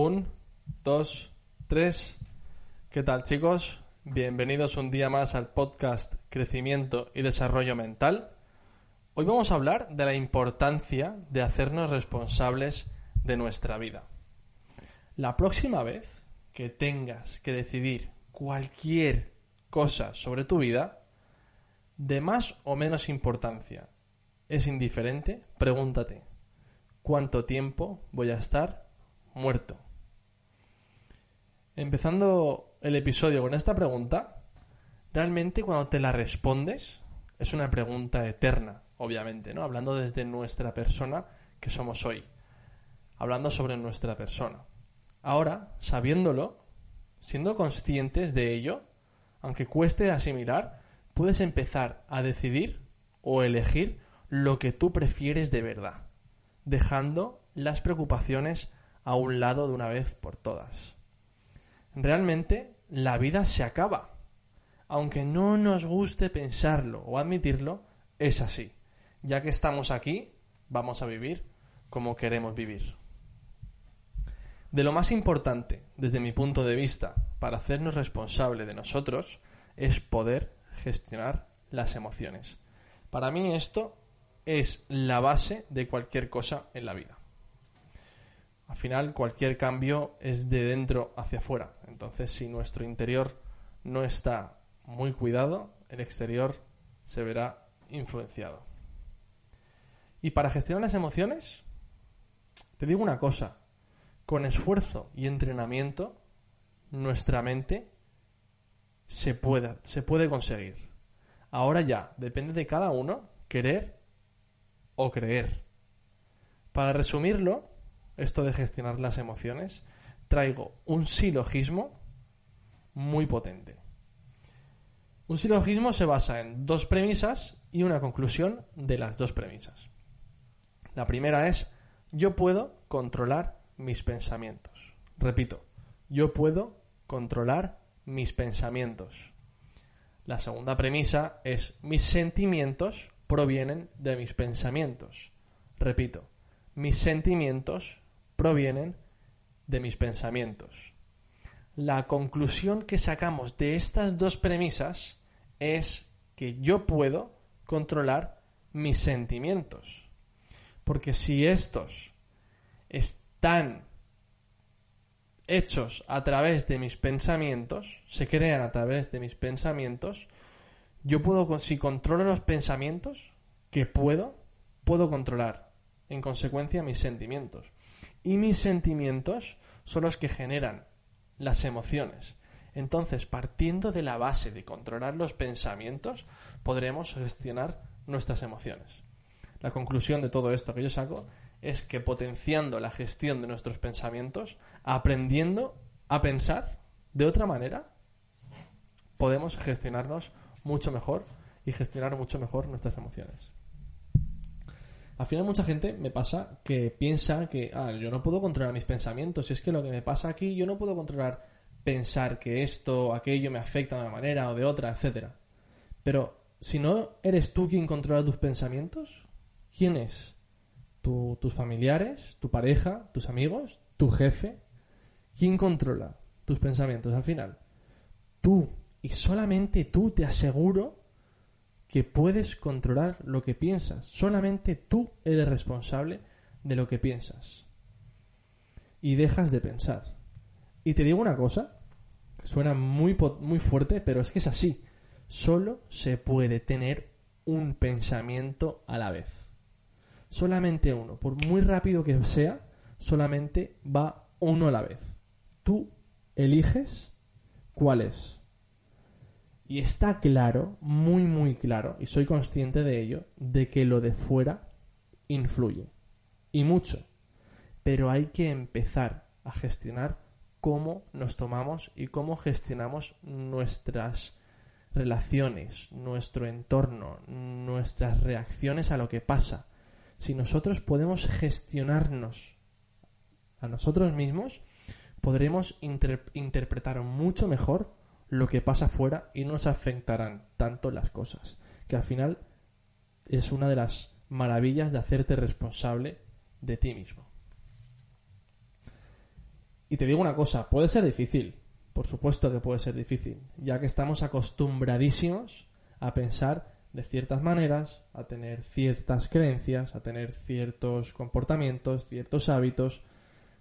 Un, dos, tres. ¿Qué tal chicos? Bienvenidos un día más al podcast Crecimiento y Desarrollo Mental. Hoy vamos a hablar de la importancia de hacernos responsables de nuestra vida. La próxima vez que tengas que decidir cualquier cosa sobre tu vida, de más o menos importancia, es indiferente, pregúntate, ¿cuánto tiempo voy a estar muerto? Empezando el episodio con esta pregunta, realmente cuando te la respondes, es una pregunta eterna, obviamente, ¿no? Hablando desde nuestra persona que somos hoy. Hablando sobre nuestra persona. Ahora, sabiéndolo, siendo conscientes de ello, aunque cueste asimilar, puedes empezar a decidir o elegir lo que tú prefieres de verdad, dejando las preocupaciones a un lado de una vez por todas. Realmente la vida se acaba. Aunque no nos guste pensarlo o admitirlo, es así. Ya que estamos aquí, vamos a vivir como queremos vivir. De lo más importante, desde mi punto de vista, para hacernos responsable de nosotros, es poder gestionar las emociones. Para mí esto es la base de cualquier cosa en la vida. Al final, cualquier cambio es de dentro hacia afuera. Entonces, si nuestro interior no está muy cuidado, el exterior se verá influenciado. Y para gestionar las emociones, te digo una cosa, con esfuerzo y entrenamiento, nuestra mente se puede, se puede conseguir. Ahora ya, depende de cada uno querer o creer. Para resumirlo, esto de gestionar las emociones, traigo un silogismo muy potente. Un silogismo se basa en dos premisas y una conclusión de las dos premisas. La primera es, yo puedo controlar mis pensamientos. Repito, yo puedo controlar mis pensamientos. La segunda premisa es, mis sentimientos provienen de mis pensamientos. Repito, mis sentimientos provienen de mis pensamientos. La conclusión que sacamos de estas dos premisas es que yo puedo controlar mis sentimientos. Porque si estos están hechos a través de mis pensamientos, se crean a través de mis pensamientos, yo puedo, si controlo los pensamientos, que puedo, puedo controlar en consecuencia mis sentimientos y mis sentimientos son los que generan las emociones. Entonces, partiendo de la base de controlar los pensamientos, podremos gestionar nuestras emociones. La conclusión de todo esto que yo saco es que potenciando la gestión de nuestros pensamientos, aprendiendo a pensar de otra manera, podemos gestionarnos mucho mejor y gestionar mucho mejor nuestras emociones. Al final mucha gente me pasa que piensa que ah, yo no puedo controlar mis pensamientos. Y es que lo que me pasa aquí, yo no puedo controlar pensar que esto o aquello me afecta de una manera o de otra, etcétera. Pero si no eres tú quien controla tus pensamientos, ¿quién es? ¿Tus familiares? ¿Tu pareja? ¿Tus amigos? ¿Tu jefe? ¿Quién controla tus pensamientos al final? Tú. Y solamente tú te aseguro que puedes controlar lo que piensas. Solamente tú eres responsable de lo que piensas. Y dejas de pensar. Y te digo una cosa, suena muy, muy fuerte, pero es que es así. Solo se puede tener un pensamiento a la vez. Solamente uno. Por muy rápido que sea, solamente va uno a la vez. Tú eliges cuál es. Y está claro, muy muy claro, y soy consciente de ello, de que lo de fuera influye. Y mucho. Pero hay que empezar a gestionar cómo nos tomamos y cómo gestionamos nuestras relaciones, nuestro entorno, nuestras reacciones a lo que pasa. Si nosotros podemos gestionarnos a nosotros mismos, podremos interpretar mucho mejor lo que pasa afuera y no nos afectarán tanto las cosas. Que al final es una de las maravillas de hacerte responsable de ti mismo. Y te digo una cosa, puede ser difícil, por supuesto que puede ser difícil, ya que estamos acostumbradísimos a pensar de ciertas maneras, a tener ciertas creencias, a tener ciertos comportamientos, ciertos hábitos,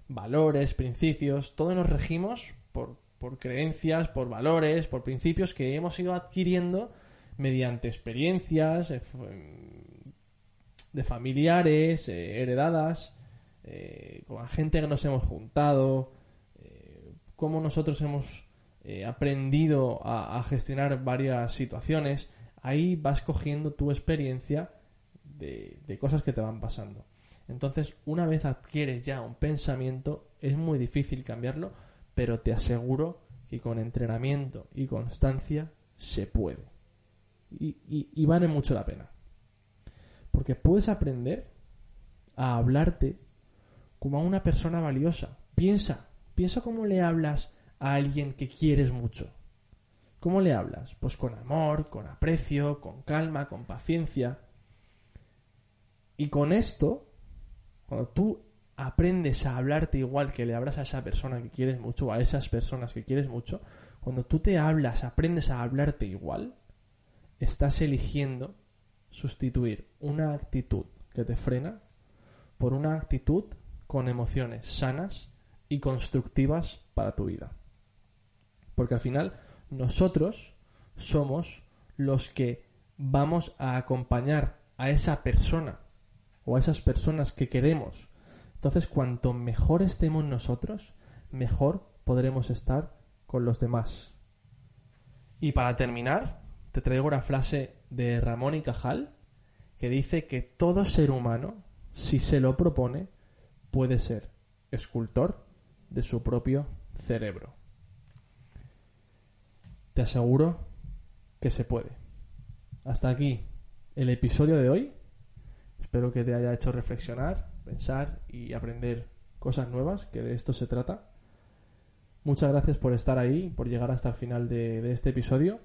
valores, principios, todos nos regimos por, creencias, por valores, por principios que hemos ido adquiriendo mediante experiencias eh, de familiares, eh, heredadas, eh, con gente que nos hemos juntado, cómo nosotros hemos aprendido a, a, gestionar varias situaciones, ahí vas cogiendo tu experiencia de, de cosas que te van pasando. Entonces, una vez adquieres ya un pensamiento, es muy difícil cambiarlo, pero te aseguro que con entrenamiento y constancia se puede. Y, vale mucho la pena. Porque puedes aprender a hablarte como a una persona valiosa. Piensa, piensa cómo le hablas a alguien que quieres mucho. ¿Cómo le hablas? Pues con amor, con aprecio, con calma, con paciencia. Y con esto cuando tú aprendes a hablarte igual que le hablas a esa persona que quieres mucho a esas personas que quieres mucho, cuando tú te hablas, aprendes a hablarte igual, estás eligiendo sustituir una actitud que te frena por una actitud con emociones sanas y constructivas para tu vida. Porque al final nosotros somos los que vamos a acompañar a esa persona o a esas personas que queremos. Entonces, cuanto mejor estemos nosotros, mejor podremos estar con los demás. Y para terminar, te traigo una frase de Ramón y Cajal que dice que todo ser humano, si se lo propone, puede ser escultor de su propio cerebro. Te aseguro que se puede. Hasta aquí el episodio de hoy Espero que te haya hecho reflexionar, pensar y aprender cosas nuevas, que de esto se trata. Muchas gracias por estar ahí, por llegar hasta el final de, este episodio.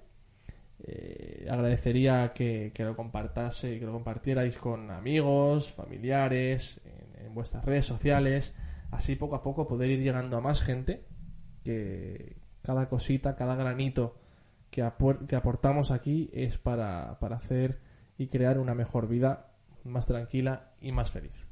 Eh, agradecería que, lo compartase, que lo compartierais con amigos, familiares, en, vuestras redes sociales, así poco a poco poder ir llegando a más gente, que cada cosita, cada granito que, que aportamos aquí es para, para hacer y crear una mejor vida más tranquila y más feliz.